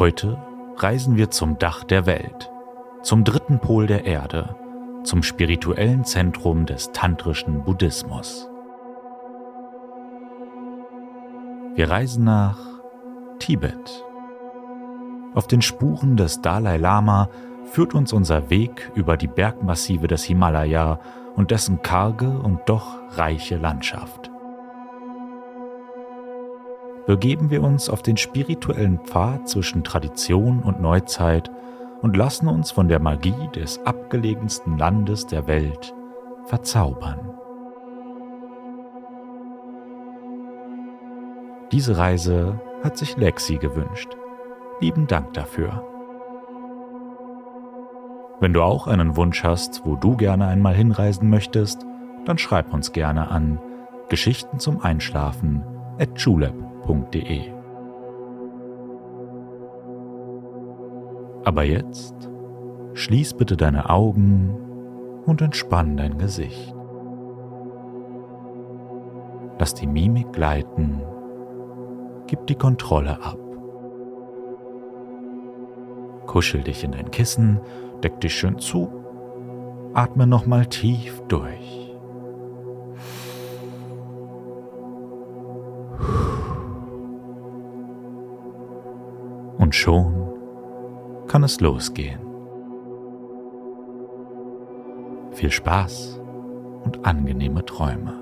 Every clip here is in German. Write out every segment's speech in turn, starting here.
Heute reisen wir zum Dach der Welt, zum dritten Pol der Erde, zum spirituellen Zentrum des tantrischen Buddhismus. Wir reisen nach Tibet. Auf den Spuren des Dalai Lama führt uns unser Weg über die Bergmassive des Himalaya und dessen karge und doch reiche Landschaft begeben wir uns auf den spirituellen Pfad zwischen Tradition und Neuzeit und lassen uns von der Magie des abgelegensten Landes der Welt verzaubern. Diese Reise hat sich Lexi gewünscht. Lieben Dank dafür. Wenn du auch einen Wunsch hast, wo du gerne einmal hinreisen möchtest, dann schreib uns gerne an Geschichten zum Einschlafen at julep www.ftf.de. Aber jetzt schließ bitte deine Augen und entspann dein Gesicht. Lass die Mimik gleiten, gib die Kontrolle ab. Kuschel dich in dein Kissen, deck dich schön zu, atme nochmal tief durch. Schon kann es losgehen. Viel Spaß und angenehme Träume.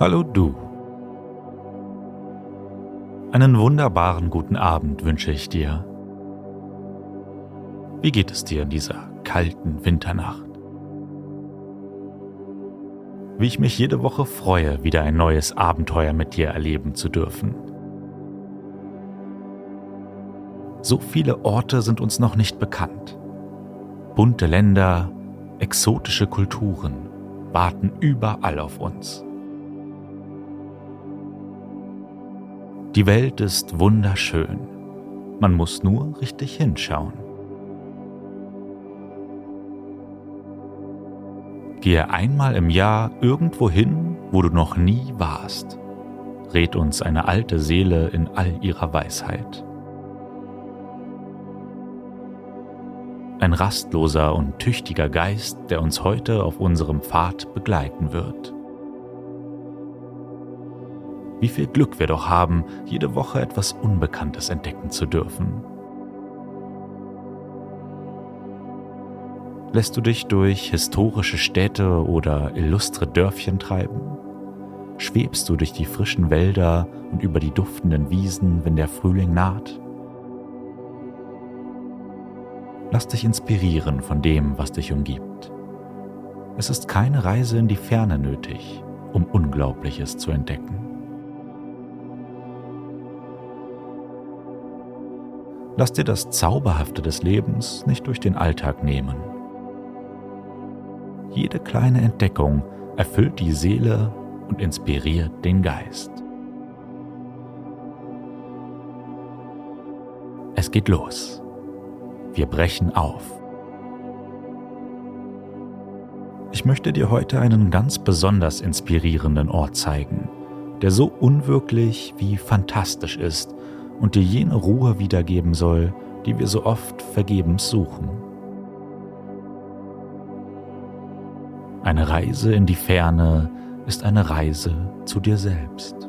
Hallo du. Einen wunderbaren guten Abend wünsche ich dir. Wie geht es dir in dieser kalten Winternacht? Wie ich mich jede Woche freue, wieder ein neues Abenteuer mit dir erleben zu dürfen. So viele Orte sind uns noch nicht bekannt. Bunte Länder, exotische Kulturen warten überall auf uns. Die Welt ist wunderschön. Man muss nur richtig hinschauen. Gehe einmal im Jahr irgendwo hin, wo du noch nie warst, rät uns eine alte Seele in all ihrer Weisheit. Ein rastloser und tüchtiger Geist, der uns heute auf unserem Pfad begleiten wird. Wie viel Glück wir doch haben, jede Woche etwas Unbekanntes entdecken zu dürfen. Lässt du dich durch historische Städte oder illustre Dörfchen treiben? Schwebst du durch die frischen Wälder und über die duftenden Wiesen, wenn der Frühling naht? Lass dich inspirieren von dem, was dich umgibt. Es ist keine Reise in die Ferne nötig, um Unglaubliches zu entdecken. Lass dir das Zauberhafte des Lebens nicht durch den Alltag nehmen jede kleine Entdeckung erfüllt die Seele und inspiriert den Geist. Es geht los. Wir brechen auf. Ich möchte dir heute einen ganz besonders inspirierenden Ort zeigen, der so unwirklich wie fantastisch ist und dir jene Ruhe wiedergeben soll, die wir so oft vergebens suchen. Eine Reise in die Ferne ist eine Reise zu dir selbst.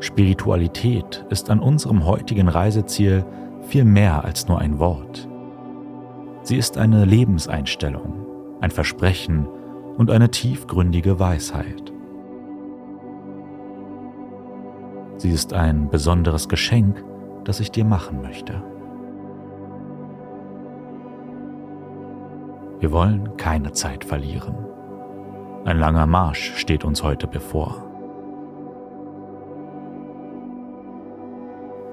Spiritualität ist an unserem heutigen Reiseziel viel mehr als nur ein Wort. Sie ist eine Lebenseinstellung, ein Versprechen und eine tiefgründige Weisheit. Sie ist ein besonderes Geschenk, das ich dir machen möchte. Wir wollen keine Zeit verlieren. Ein langer Marsch steht uns heute bevor.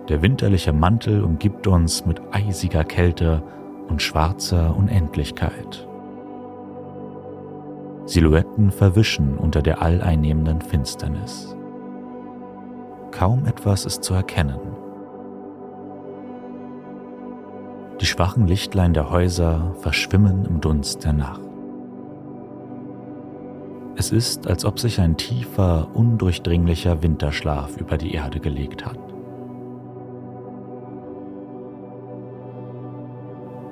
Der winterliche Mantel umgibt uns mit eisiger Kälte und schwarzer Unendlichkeit. Silhouetten verwischen unter der alleinnehmenden Finsternis. Kaum etwas ist zu erkennen. Die schwachen Lichtlein der Häuser verschwimmen im Dunst der Nacht. Es ist, als ob sich ein tiefer, undurchdringlicher Winterschlaf über die Erde gelegt hat.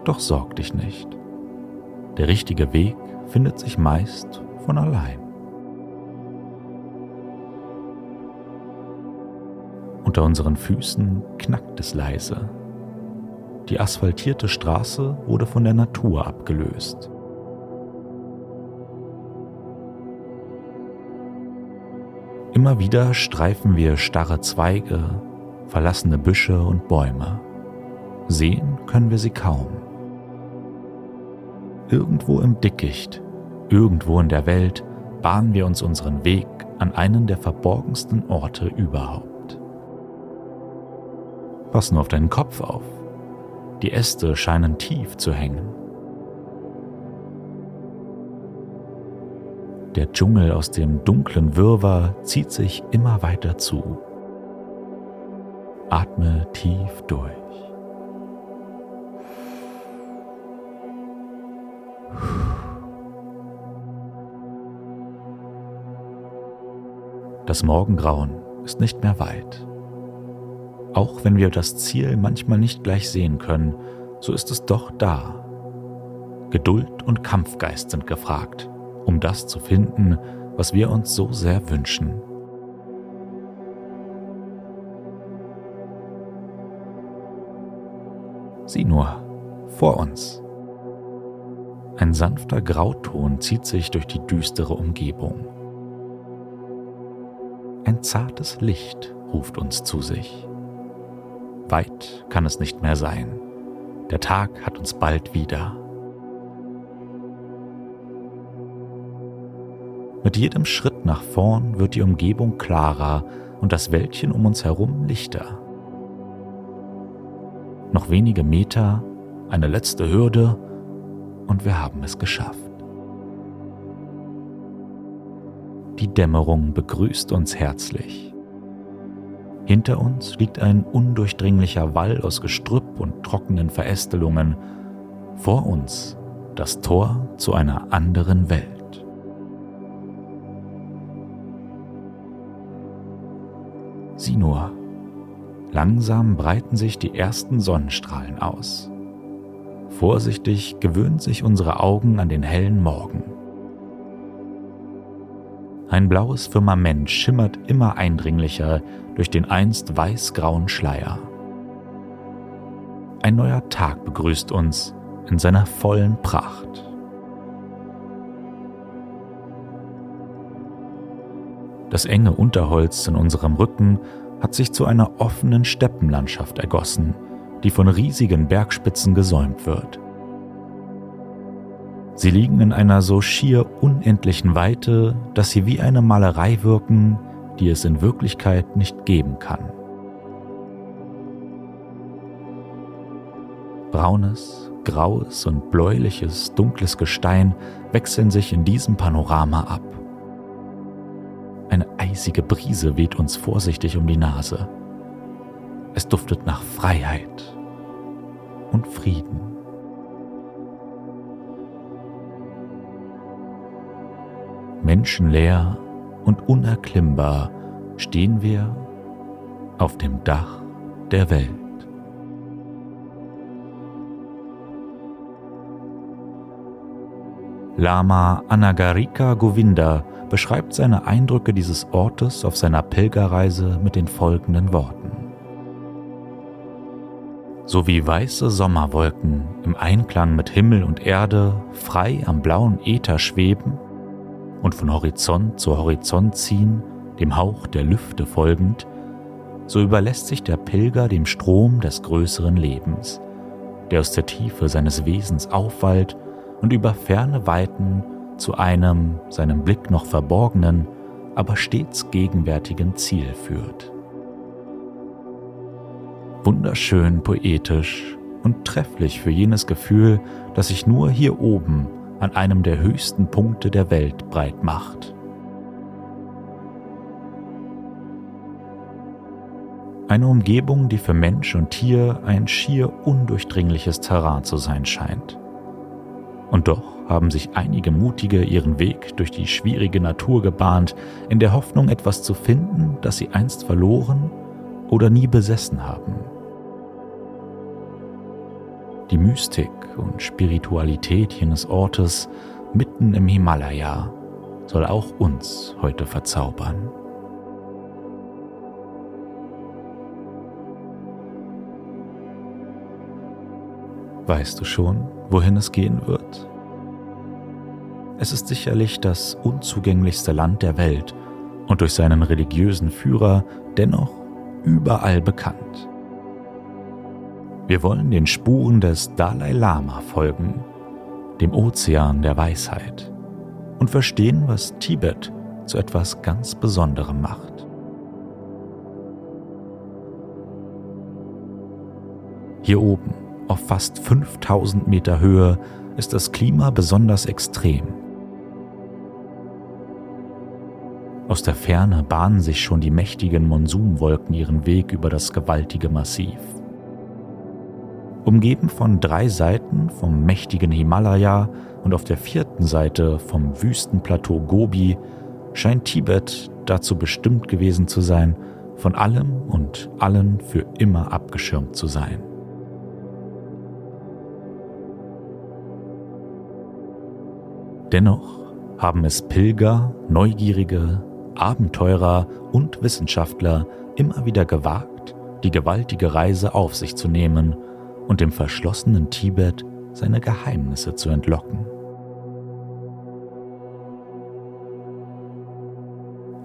Doch sorg dich nicht. Der richtige Weg findet sich meist von allein. Unter unseren Füßen knackt es leise. Die asphaltierte Straße wurde von der Natur abgelöst. Immer wieder streifen wir starre Zweige, verlassene Büsche und Bäume. Sehen können wir sie kaum. Irgendwo im Dickicht, irgendwo in der Welt bahnen wir uns unseren Weg an einen der verborgensten Orte überhaupt. Pass nur auf deinen Kopf auf. Die Äste scheinen tief zu hängen. Der Dschungel aus dem dunklen Wirrwarr zieht sich immer weiter zu. Atme tief durch. Das Morgengrauen ist nicht mehr weit. Auch wenn wir das Ziel manchmal nicht gleich sehen können, so ist es doch da. Geduld und Kampfgeist sind gefragt, um das zu finden, was wir uns so sehr wünschen. Sieh nur, vor uns. Ein sanfter Grauton zieht sich durch die düstere Umgebung. Ein zartes Licht ruft uns zu sich. Weit kann es nicht mehr sein. Der Tag hat uns bald wieder. Mit jedem Schritt nach vorn wird die Umgebung klarer und das Wäldchen um uns herum lichter. Noch wenige Meter, eine letzte Hürde und wir haben es geschafft. Die Dämmerung begrüßt uns herzlich. Hinter uns liegt ein undurchdringlicher Wall aus Gestrüpp und trockenen Verästelungen. Vor uns das Tor zu einer anderen Welt. Sieh nur, langsam breiten sich die ersten Sonnenstrahlen aus. Vorsichtig gewöhnen sich unsere Augen an den hellen Morgen. Ein blaues Firmament schimmert immer eindringlicher durch den einst weiß-grauen Schleier. Ein neuer Tag begrüßt uns in seiner vollen Pracht. Das enge Unterholz in unserem Rücken hat sich zu einer offenen Steppenlandschaft ergossen, die von riesigen Bergspitzen gesäumt wird. Sie liegen in einer so schier unendlichen Weite, dass sie wie eine Malerei wirken, die es in Wirklichkeit nicht geben kann. Braunes, graues und bläuliches, dunkles Gestein wechseln sich in diesem Panorama ab. Eine eisige Brise weht uns vorsichtig um die Nase. Es duftet nach Freiheit und Frieden. Menschenleer und unerklimmbar stehen wir auf dem Dach der Welt. Lama Anagarika Govinda beschreibt seine Eindrücke dieses Ortes auf seiner Pilgerreise mit den folgenden Worten. So wie weiße Sommerwolken im Einklang mit Himmel und Erde frei am blauen Äther schweben, und von Horizont zu Horizont ziehen, dem Hauch der Lüfte folgend, so überlässt sich der Pilger dem Strom des größeren Lebens, der aus der Tiefe seines Wesens aufwallt und über ferne Weiten zu einem seinem Blick noch verborgenen, aber stets gegenwärtigen Ziel führt. Wunderschön poetisch und trefflich für jenes Gefühl, das sich nur hier oben an einem der höchsten Punkte der Welt breit macht. Eine Umgebung, die für Mensch und Tier ein schier undurchdringliches Terrain zu sein scheint. Und doch haben sich einige Mutige ihren Weg durch die schwierige Natur gebahnt, in der Hoffnung, etwas zu finden, das sie einst verloren oder nie besessen haben. Die Mystik und Spiritualität jenes Ortes mitten im Himalaya soll auch uns heute verzaubern. Weißt du schon, wohin es gehen wird? Es ist sicherlich das unzugänglichste Land der Welt und durch seinen religiösen Führer dennoch überall bekannt. Wir wollen den Spuren des Dalai Lama folgen, dem Ozean der Weisheit, und verstehen, was Tibet zu etwas ganz Besonderem macht. Hier oben, auf fast 5000 Meter Höhe, ist das Klima besonders extrem. Aus der Ferne bahnen sich schon die mächtigen Monsunwolken ihren Weg über das gewaltige Massiv. Umgeben von drei Seiten vom mächtigen Himalaya und auf der vierten Seite vom Wüstenplateau Gobi scheint Tibet dazu bestimmt gewesen zu sein, von allem und allen für immer abgeschirmt zu sein. Dennoch haben es Pilger, Neugierige, Abenteurer und Wissenschaftler immer wieder gewagt, die gewaltige Reise auf sich zu nehmen und dem verschlossenen Tibet seine Geheimnisse zu entlocken.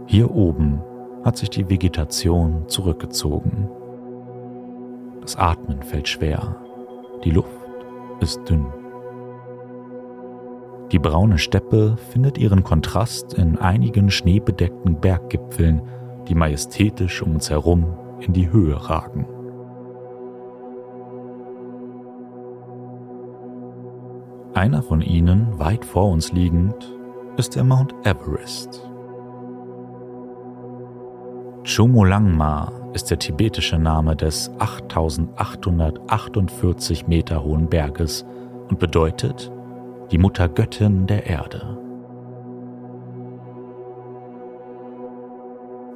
Hier oben hat sich die Vegetation zurückgezogen. Das Atmen fällt schwer, die Luft ist dünn. Die braune Steppe findet ihren Kontrast in einigen schneebedeckten Berggipfeln, die majestätisch um uns herum in die Höhe ragen. Einer von ihnen, weit vor uns liegend, ist der Mount Everest. Chomolangma ist der tibetische Name des 8848 Meter hohen Berges und bedeutet die Muttergöttin der Erde.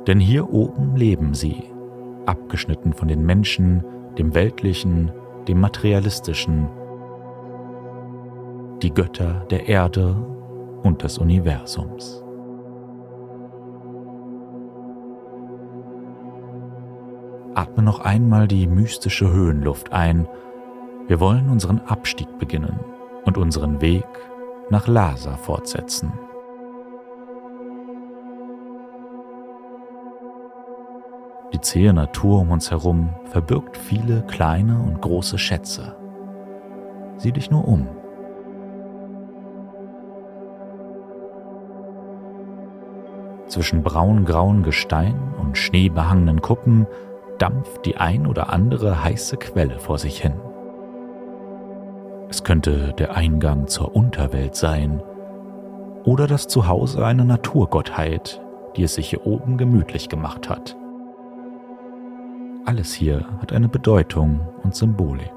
Denn hier oben leben sie, abgeschnitten von den Menschen, dem Weltlichen, dem Materialistischen, die Götter der Erde und des Universums. Atme noch einmal die mystische Höhenluft ein. Wir wollen unseren Abstieg beginnen und unseren Weg nach Lhasa fortsetzen. Die zähe Natur um uns herum verbirgt viele kleine und große Schätze. Sieh dich nur um. Zwischen braun-grauen Gestein und schneebehangenen Kuppen dampft die ein oder andere heiße Quelle vor sich hin. Es könnte der Eingang zur Unterwelt sein oder das Zuhause einer Naturgottheit, die es sich hier oben gemütlich gemacht hat. Alles hier hat eine Bedeutung und Symbolik.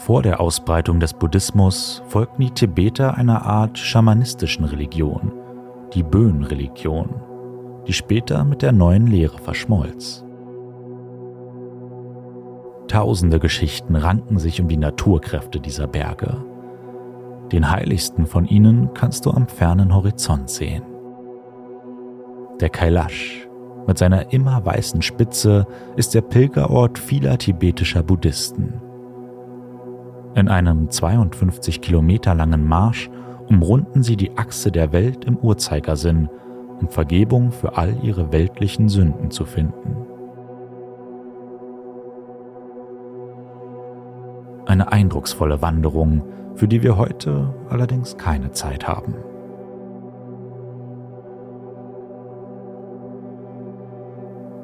Vor der Ausbreitung des Buddhismus folgten die Tibeter einer Art schamanistischen Religion, die Bön-Religion, die später mit der neuen Lehre verschmolz. Tausende Geschichten ranken sich um die Naturkräfte dieser Berge. Den heiligsten von ihnen kannst du am fernen Horizont sehen. Der Kailash mit seiner immer weißen Spitze ist der Pilgerort vieler tibetischer Buddhisten. In einem 52 Kilometer langen Marsch umrunden sie die Achse der Welt im Uhrzeigersinn um Vergebung für all ihre weltlichen Sünden zu finden. Eine eindrucksvolle Wanderung, für die wir heute allerdings keine Zeit haben.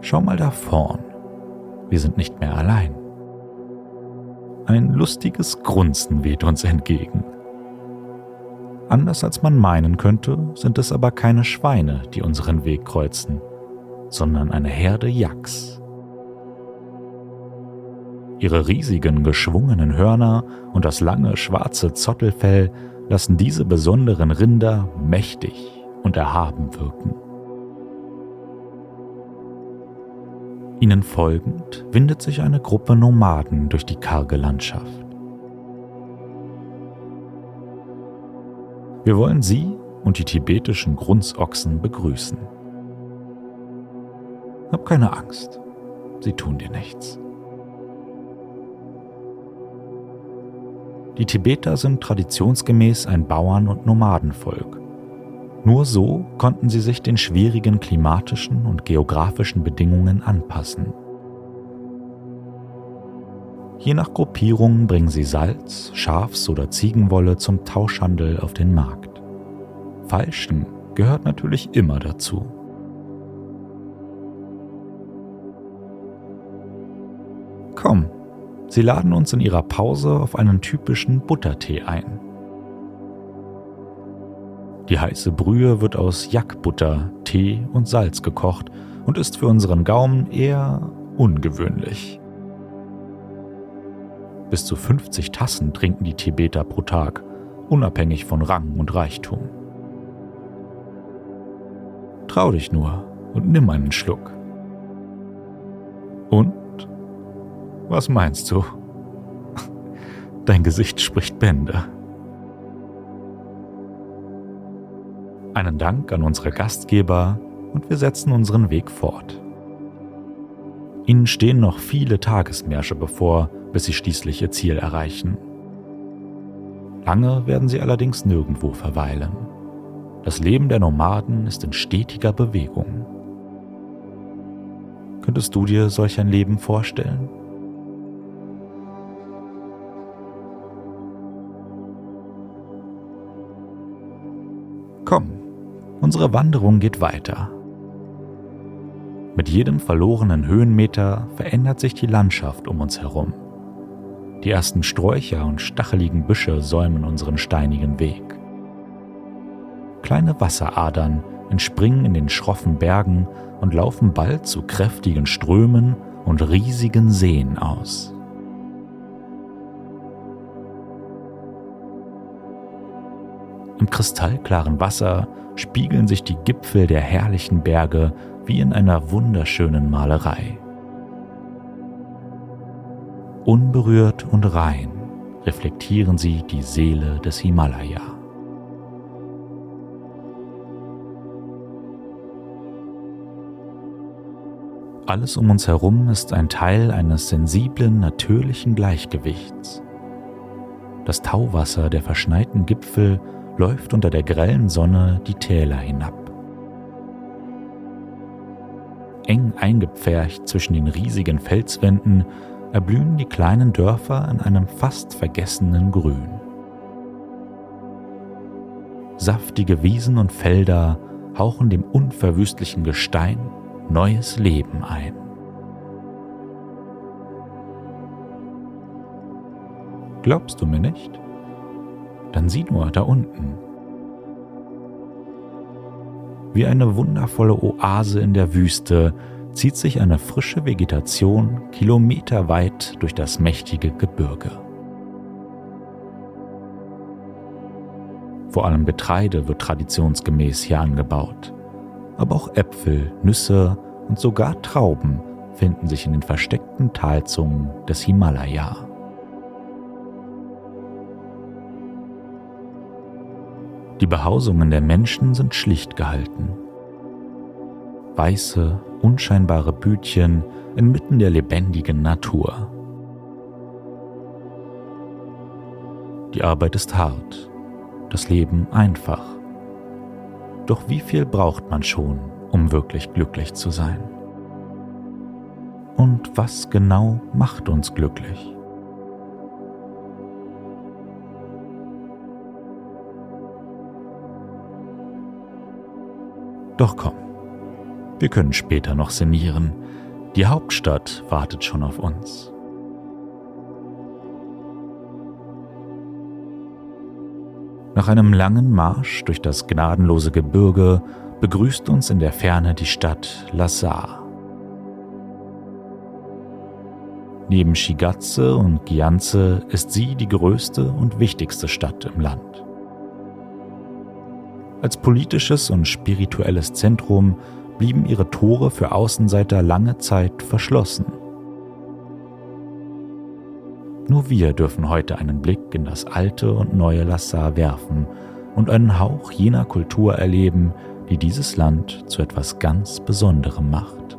Schau mal da vorn. Wir sind nicht mehr allein. Ein lustiges Grunzen weht uns entgegen. Anders als man meinen könnte, sind es aber keine Schweine, die unseren Weg kreuzen, sondern eine Herde Yaks. Ihre riesigen, geschwungenen Hörner und das lange schwarze Zottelfell lassen diese besonderen Rinder mächtig und erhaben wirken. Ihnen folgend windet sich eine Gruppe Nomaden durch die karge Landschaft. Wir wollen Sie und die tibetischen Grunzochsen begrüßen. Hab keine Angst, sie tun dir nichts. Die Tibeter sind traditionsgemäß ein Bauern- und Nomadenvolk. Nur so konnten sie sich den schwierigen klimatischen und geografischen Bedingungen anpassen. Je nach Gruppierung bringen sie Salz, Schafs- oder Ziegenwolle zum Tauschhandel auf den Markt. Falschen gehört natürlich immer dazu. Komm, sie laden uns in ihrer Pause auf einen typischen Buttertee ein. Die heiße Brühe wird aus Jackbutter, Tee und Salz gekocht und ist für unseren Gaumen eher ungewöhnlich. Bis zu 50 Tassen trinken die Tibeter pro Tag, unabhängig von Rang und Reichtum. Trau dich nur und nimm einen Schluck. Und? Was meinst du? Dein Gesicht spricht Bände. Einen Dank an unsere Gastgeber und wir setzen unseren Weg fort. Ihnen stehen noch viele Tagesmärsche bevor, bis sie schließlich ihr Ziel erreichen. Lange werden sie allerdings nirgendwo verweilen. Das Leben der Nomaden ist in stetiger Bewegung. Könntest du dir solch ein Leben vorstellen? Unsere Wanderung geht weiter. Mit jedem verlorenen Höhenmeter verändert sich die Landschaft um uns herum. Die ersten Sträucher und stacheligen Büsche säumen unseren steinigen Weg. Kleine Wasseradern entspringen in den schroffen Bergen und laufen bald zu kräftigen Strömen und riesigen Seen aus. Im kristallklaren Wasser spiegeln sich die Gipfel der herrlichen Berge wie in einer wunderschönen Malerei. Unberührt und rein reflektieren sie die Seele des Himalaya. Alles um uns herum ist ein Teil eines sensiblen, natürlichen Gleichgewichts. Das Tauwasser der verschneiten Gipfel läuft unter der grellen Sonne die Täler hinab. Eng eingepfercht zwischen den riesigen Felswänden erblühen die kleinen Dörfer in einem fast vergessenen Grün. Saftige Wiesen und Felder hauchen dem unverwüstlichen Gestein neues Leben ein. Glaubst du mir nicht? Dann sieh nur da unten. Wie eine wundervolle Oase in der Wüste zieht sich eine frische Vegetation kilometerweit durch das mächtige Gebirge. Vor allem Getreide wird traditionsgemäß hier angebaut, aber auch Äpfel, Nüsse und sogar Trauben finden sich in den versteckten Talzungen des Himalaya. Die Behausungen der Menschen sind schlicht gehalten. Weiße, unscheinbare Bütchen inmitten der lebendigen Natur. Die Arbeit ist hart, das Leben einfach. Doch wie viel braucht man schon, um wirklich glücklich zu sein? Und was genau macht uns glücklich? Doch komm, wir können später noch sinnieren. Die Hauptstadt wartet schon auf uns. Nach einem langen Marsch durch das gnadenlose Gebirge begrüßt uns in der Ferne die Stadt Lassar. Neben Shigatse und Gianze ist sie die größte und wichtigste Stadt im Land. Als politisches und spirituelles Zentrum blieben ihre Tore für Außenseiter lange Zeit verschlossen. Nur wir dürfen heute einen Blick in das alte und neue Lassar werfen und einen Hauch jener Kultur erleben, die dieses Land zu etwas ganz Besonderem macht.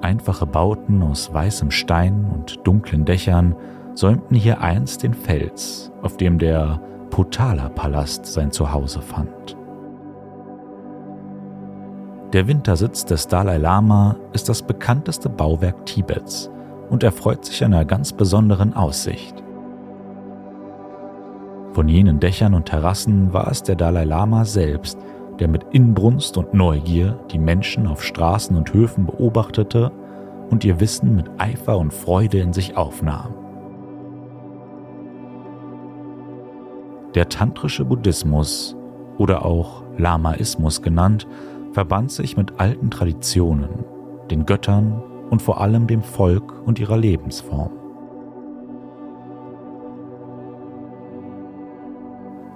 Einfache Bauten aus weißem Stein und dunklen Dächern säumten hier einst den Fels, auf dem der Potala-Palast sein Zuhause fand. Der Wintersitz des Dalai Lama ist das bekannteste Bauwerk Tibets und erfreut sich einer ganz besonderen Aussicht. Von jenen Dächern und Terrassen war es der Dalai Lama selbst, der mit Inbrunst und Neugier die Menschen auf Straßen und Höfen beobachtete und ihr Wissen mit Eifer und Freude in sich aufnahm. Der tantrische Buddhismus oder auch Lamaismus genannt, verband sich mit alten Traditionen, den Göttern und vor allem dem Volk und ihrer Lebensform.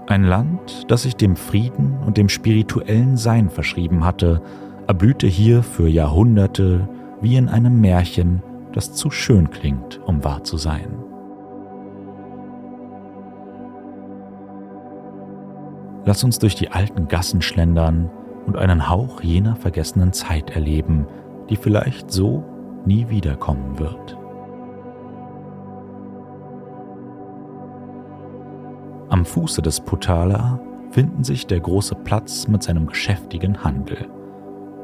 Ein Land, das sich dem Frieden und dem spirituellen Sein verschrieben hatte, erblühte hier für Jahrhunderte wie in einem Märchen, das zu schön klingt, um wahr zu sein. Lass uns durch die alten Gassen schlendern und einen Hauch jener vergessenen Zeit erleben, die vielleicht so nie wiederkommen wird. Am Fuße des Potala finden sich der große Platz mit seinem geschäftigen Handel.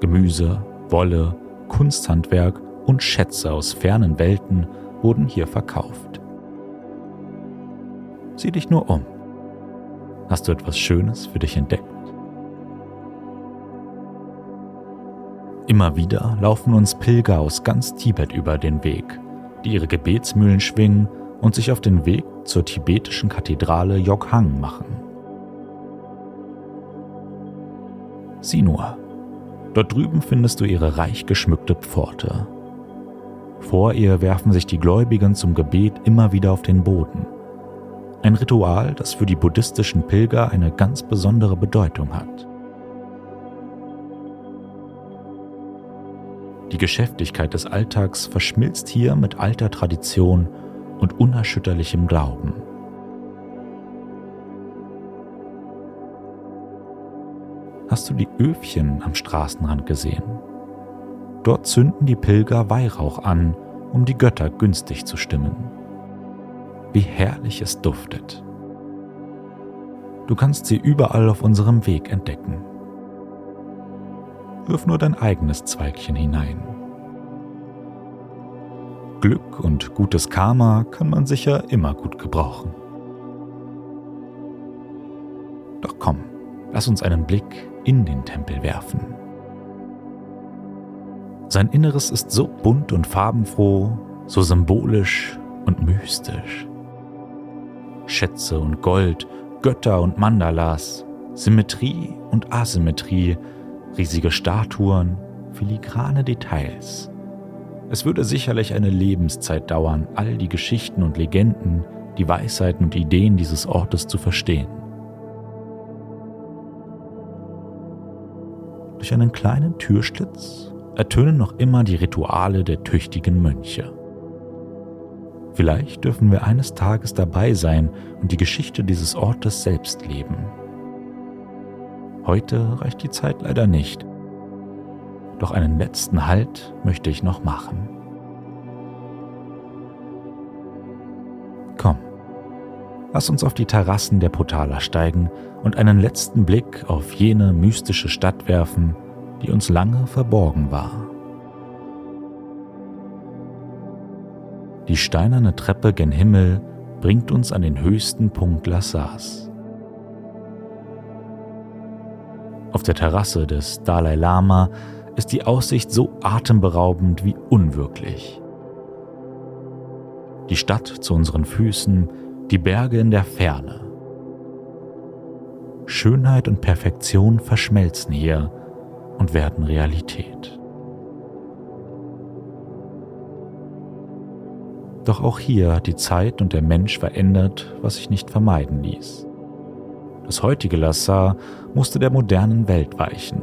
Gemüse, Wolle, Kunsthandwerk und Schätze aus fernen Welten wurden hier verkauft. Sieh dich nur um. Hast du etwas Schönes für dich entdeckt? Immer wieder laufen uns Pilger aus ganz Tibet über den Weg, die ihre Gebetsmühlen schwingen und sich auf den Weg zur tibetischen Kathedrale Yokhang machen. Sieh nur, dort drüben findest du ihre reich geschmückte Pforte. Vor ihr werfen sich die Gläubigen zum Gebet immer wieder auf den Boden. Ein Ritual, das für die buddhistischen Pilger eine ganz besondere Bedeutung hat. Die Geschäftigkeit des Alltags verschmilzt hier mit alter Tradition und unerschütterlichem Glauben. Hast du die Öfchen am Straßenrand gesehen? Dort zünden die Pilger Weihrauch an, um die Götter günstig zu stimmen. Wie herrlich es duftet. Du kannst sie überall auf unserem Weg entdecken wirf nur dein eigenes Zweigchen hinein. Glück und gutes Karma kann man sicher immer gut gebrauchen. Doch komm, lass uns einen Blick in den Tempel werfen. Sein Inneres ist so bunt und farbenfroh, so symbolisch und mystisch. Schätze und Gold, Götter und Mandalas, Symmetrie und Asymmetrie riesige Statuen, filigrane Details. Es würde sicherlich eine Lebenszeit dauern, all die Geschichten und Legenden, die Weisheiten und Ideen dieses Ortes zu verstehen. Durch einen kleinen Türschlitz ertönen noch immer die Rituale der tüchtigen Mönche. Vielleicht dürfen wir eines Tages dabei sein und die Geschichte dieses Ortes selbst leben. Heute reicht die Zeit leider nicht. Doch einen letzten Halt möchte ich noch machen. Lass uns auf die Terrassen der Potala steigen und einen letzten Blick auf jene mystische Stadt werfen, die uns lange verborgen war. Die steinerne Treppe gen Himmel bringt uns an den höchsten Punkt Lassas. Auf der Terrasse des Dalai Lama ist die Aussicht so atemberaubend wie unwirklich. Die Stadt zu unseren Füßen, die Berge in der Ferne. Schönheit und Perfektion verschmelzen hier und werden Realität. Doch auch hier hat die Zeit und der Mensch verändert, was sich nicht vermeiden ließ. Das heutige Lassar musste der modernen Welt weichen.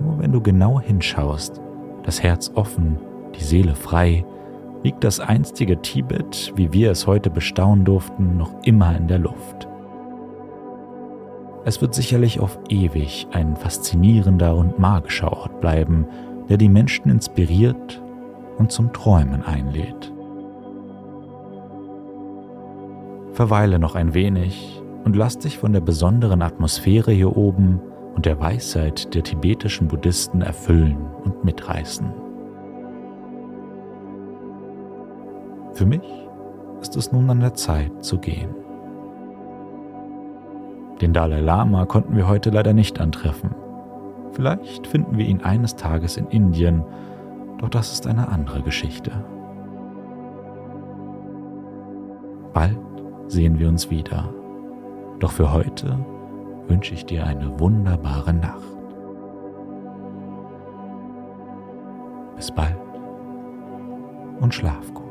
Nur wenn du genau hinschaust, das Herz offen, die Seele frei, liegt das einstige Tibet, wie wir es heute bestaunen durften, noch immer in der Luft. Es wird sicherlich auf ewig ein faszinierender und magischer Ort bleiben, der die Menschen inspiriert und zum Träumen einlädt. Verweile noch ein wenig und lass dich von der besonderen Atmosphäre hier oben und der Weisheit der tibetischen Buddhisten erfüllen und mitreißen. Für mich ist es nun an der Zeit zu gehen. Den Dalai Lama konnten wir heute leider nicht antreffen. Vielleicht finden wir ihn eines Tages in Indien, doch das ist eine andere Geschichte. Bald sehen wir uns wieder. Doch für heute wünsche ich dir eine wunderbare Nacht. Bis bald und schlaf gut.